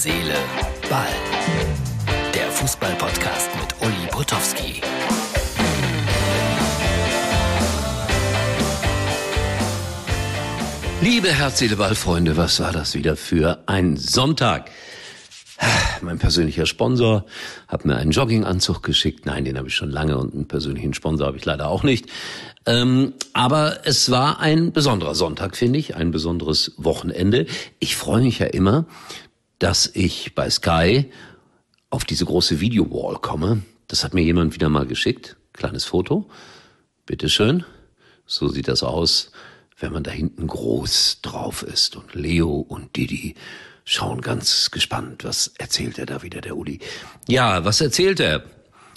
Seele, Ball. Der Fußball-Podcast mit Uli Potowski. Liebe Herz, Seele, Ball, Freunde, was war das wieder für ein Sonntag? Mein persönlicher Sponsor hat mir einen Jogginganzug geschickt. Nein, den habe ich schon lange und einen persönlichen Sponsor habe ich leider auch nicht. Ähm, aber es war ein besonderer Sonntag, finde ich, ein besonderes Wochenende. Ich freue mich ja immer, dass ich bei Sky auf diese große Video-Wall komme. Das hat mir jemand wieder mal geschickt. Kleines Foto. Bitteschön. So sieht das aus, wenn man da hinten groß drauf ist. Und Leo und Didi schauen ganz gespannt. Was erzählt er da wieder, der Uli? Ja, was erzählt er?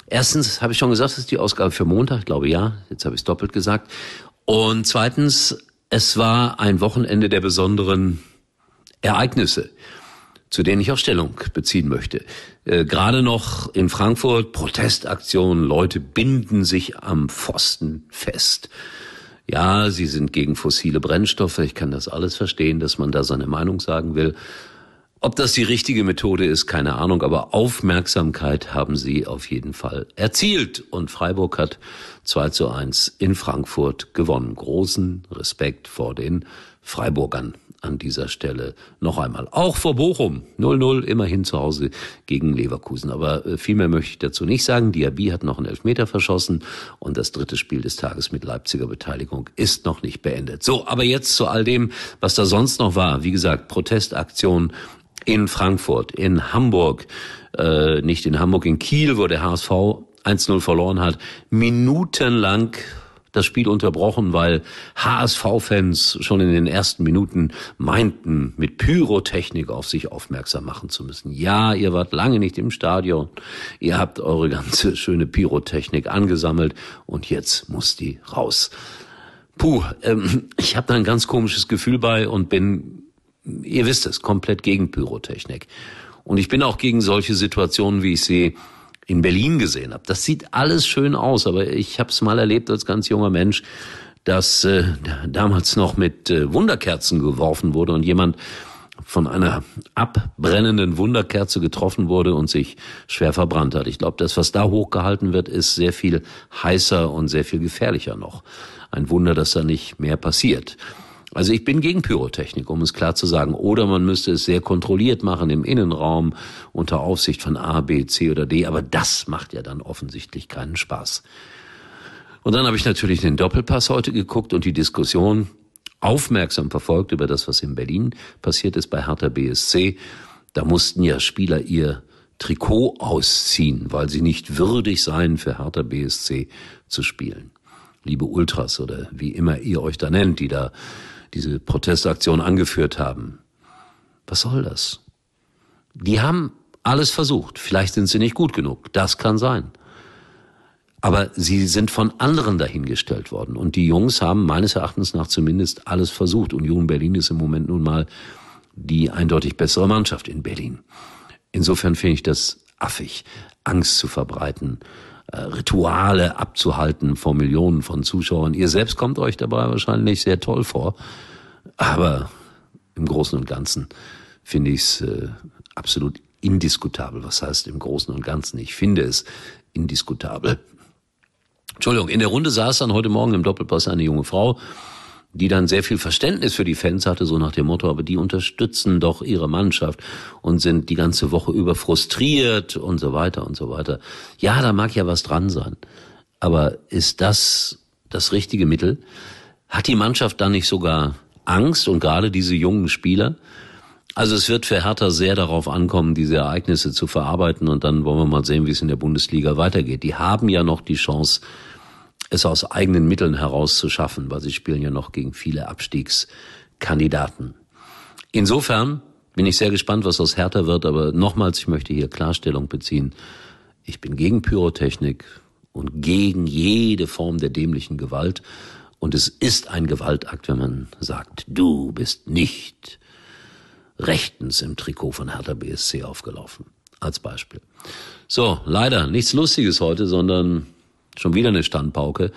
Erstens habe ich schon gesagt, das ist die Ausgabe für Montag, ich glaube ja. Jetzt habe ich es doppelt gesagt. Und zweitens, es war ein Wochenende der besonderen Ereignisse, zu denen ich auch Stellung beziehen möchte. Äh, Gerade noch in Frankfurt Protestaktionen, Leute binden sich am Pfosten fest. Ja, sie sind gegen fossile Brennstoffe. Ich kann das alles verstehen, dass man da seine Meinung sagen will. Ob das die richtige Methode ist, keine Ahnung, aber Aufmerksamkeit haben sie auf jeden Fall erzielt. Und Freiburg hat 2 zu 1 in Frankfurt gewonnen. Großen Respekt vor den Freiburgern an dieser Stelle noch einmal. Auch vor Bochum 0-0 immerhin zu Hause gegen Leverkusen. Aber äh, viel mehr möchte ich dazu nicht sagen. Diaby hat noch einen Elfmeter verschossen und das dritte Spiel des Tages mit Leipziger Beteiligung ist noch nicht beendet. So, aber jetzt zu all dem, was da sonst noch war. Wie gesagt, Protestaktion in Frankfurt, in Hamburg, äh, nicht in Hamburg, in Kiel, wo der HSV 1-0 verloren hat, minutenlang das Spiel unterbrochen, weil HSV-Fans schon in den ersten Minuten meinten, mit Pyrotechnik auf sich aufmerksam machen zu müssen. Ja, ihr wart lange nicht im Stadion, ihr habt eure ganze schöne Pyrotechnik angesammelt und jetzt muss die raus. Puh, ähm, ich habe da ein ganz komisches Gefühl bei und bin ihr wisst es, komplett gegen Pyrotechnik. Und ich bin auch gegen solche Situationen, wie ich sie in Berlin gesehen habe. Das sieht alles schön aus, aber ich habe es mal erlebt als ganz junger Mensch, dass äh, damals noch mit äh, Wunderkerzen geworfen wurde und jemand von einer abbrennenden Wunderkerze getroffen wurde und sich schwer verbrannt hat. Ich glaube, das, was da hochgehalten wird, ist sehr viel heißer und sehr viel gefährlicher noch. Ein Wunder, dass da nicht mehr passiert. Also ich bin gegen Pyrotechnik, um es klar zu sagen. Oder man müsste es sehr kontrolliert machen im Innenraum unter Aufsicht von A, B, C oder D. Aber das macht ja dann offensichtlich keinen Spaß. Und dann habe ich natürlich den Doppelpass heute geguckt und die Diskussion aufmerksam verfolgt über das, was in Berlin passiert ist bei Hertha BSC. Da mussten ja Spieler ihr Trikot ausziehen, weil sie nicht würdig seien, für Hertha BSC zu spielen. Liebe Ultras oder wie immer ihr euch da nennt, die da diese Protestaktion angeführt haben. Was soll das? Die haben alles versucht. Vielleicht sind sie nicht gut genug. Das kann sein. Aber sie sind von anderen dahingestellt worden. Und die Jungs haben meines Erachtens nach zumindest alles versucht. Union Berlin ist im Moment nun mal die eindeutig bessere Mannschaft in Berlin. Insofern finde ich das affig, Angst zu verbreiten, Rituale abzuhalten vor Millionen von Zuschauern. Ihr selbst kommt euch dabei wahrscheinlich sehr toll vor, aber im Großen und Ganzen finde ich es äh, absolut indiskutabel. Was heißt im Großen und Ganzen? Ich finde es indiskutabel. Entschuldigung, in der Runde saß dann heute Morgen im Doppelpass eine junge Frau, die dann sehr viel Verständnis für die Fans hatte, so nach dem Motto, aber die unterstützen doch ihre Mannschaft und sind die ganze Woche über frustriert und so weiter und so weiter. Ja, da mag ja was dran sein. Aber ist das das richtige Mittel? Hat die Mannschaft dann nicht sogar Angst und gerade diese jungen Spieler? Also es wird für Hertha sehr darauf ankommen, diese Ereignisse zu verarbeiten und dann wollen wir mal sehen, wie es in der Bundesliga weitergeht. Die haben ja noch die Chance, es aus eigenen Mitteln heraus zu schaffen, weil sie spielen ja noch gegen viele Abstiegskandidaten. Insofern bin ich sehr gespannt, was aus Hertha wird, aber nochmals, ich möchte hier Klarstellung beziehen. Ich bin gegen Pyrotechnik und gegen jede Form der dämlichen Gewalt. Und es ist ein Gewaltakt, wenn man sagt, du bist nicht rechtens im Trikot von Hertha BSC aufgelaufen. Als Beispiel. So, leider nichts Lustiges heute, sondern Schon wieder eine Standpauke.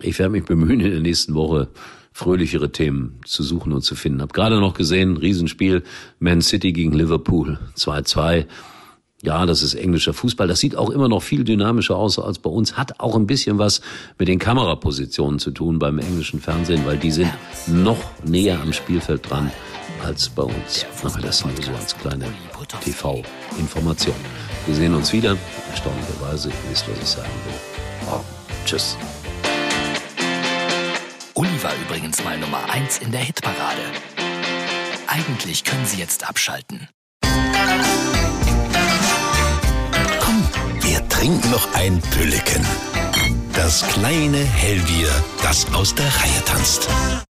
Ich werde mich bemühen, in der nächsten Woche fröhlichere Themen zu suchen und zu finden. Hab gerade noch gesehen, Riesenspiel, Man City gegen Liverpool 2-2. Ja, das ist englischer Fußball. Das sieht auch immer noch viel dynamischer aus als bei uns. Hat auch ein bisschen was mit den Kamerapositionen zu tun beim englischen Fernsehen, weil die sind noch näher am Spielfeld dran als bei uns. Aber das nur so als kleine TV-Information. Wir sehen uns wieder. Erstaunlicherweise, ihr wisst, was ich sagen will. Oh, tschüss. Uli war übrigens mal Nummer 1 in der Hitparade. Eigentlich können Sie jetzt abschalten. Komm, wir trinken noch ein Pülliken. Das kleine Hellbier, das aus der Reihe tanzt.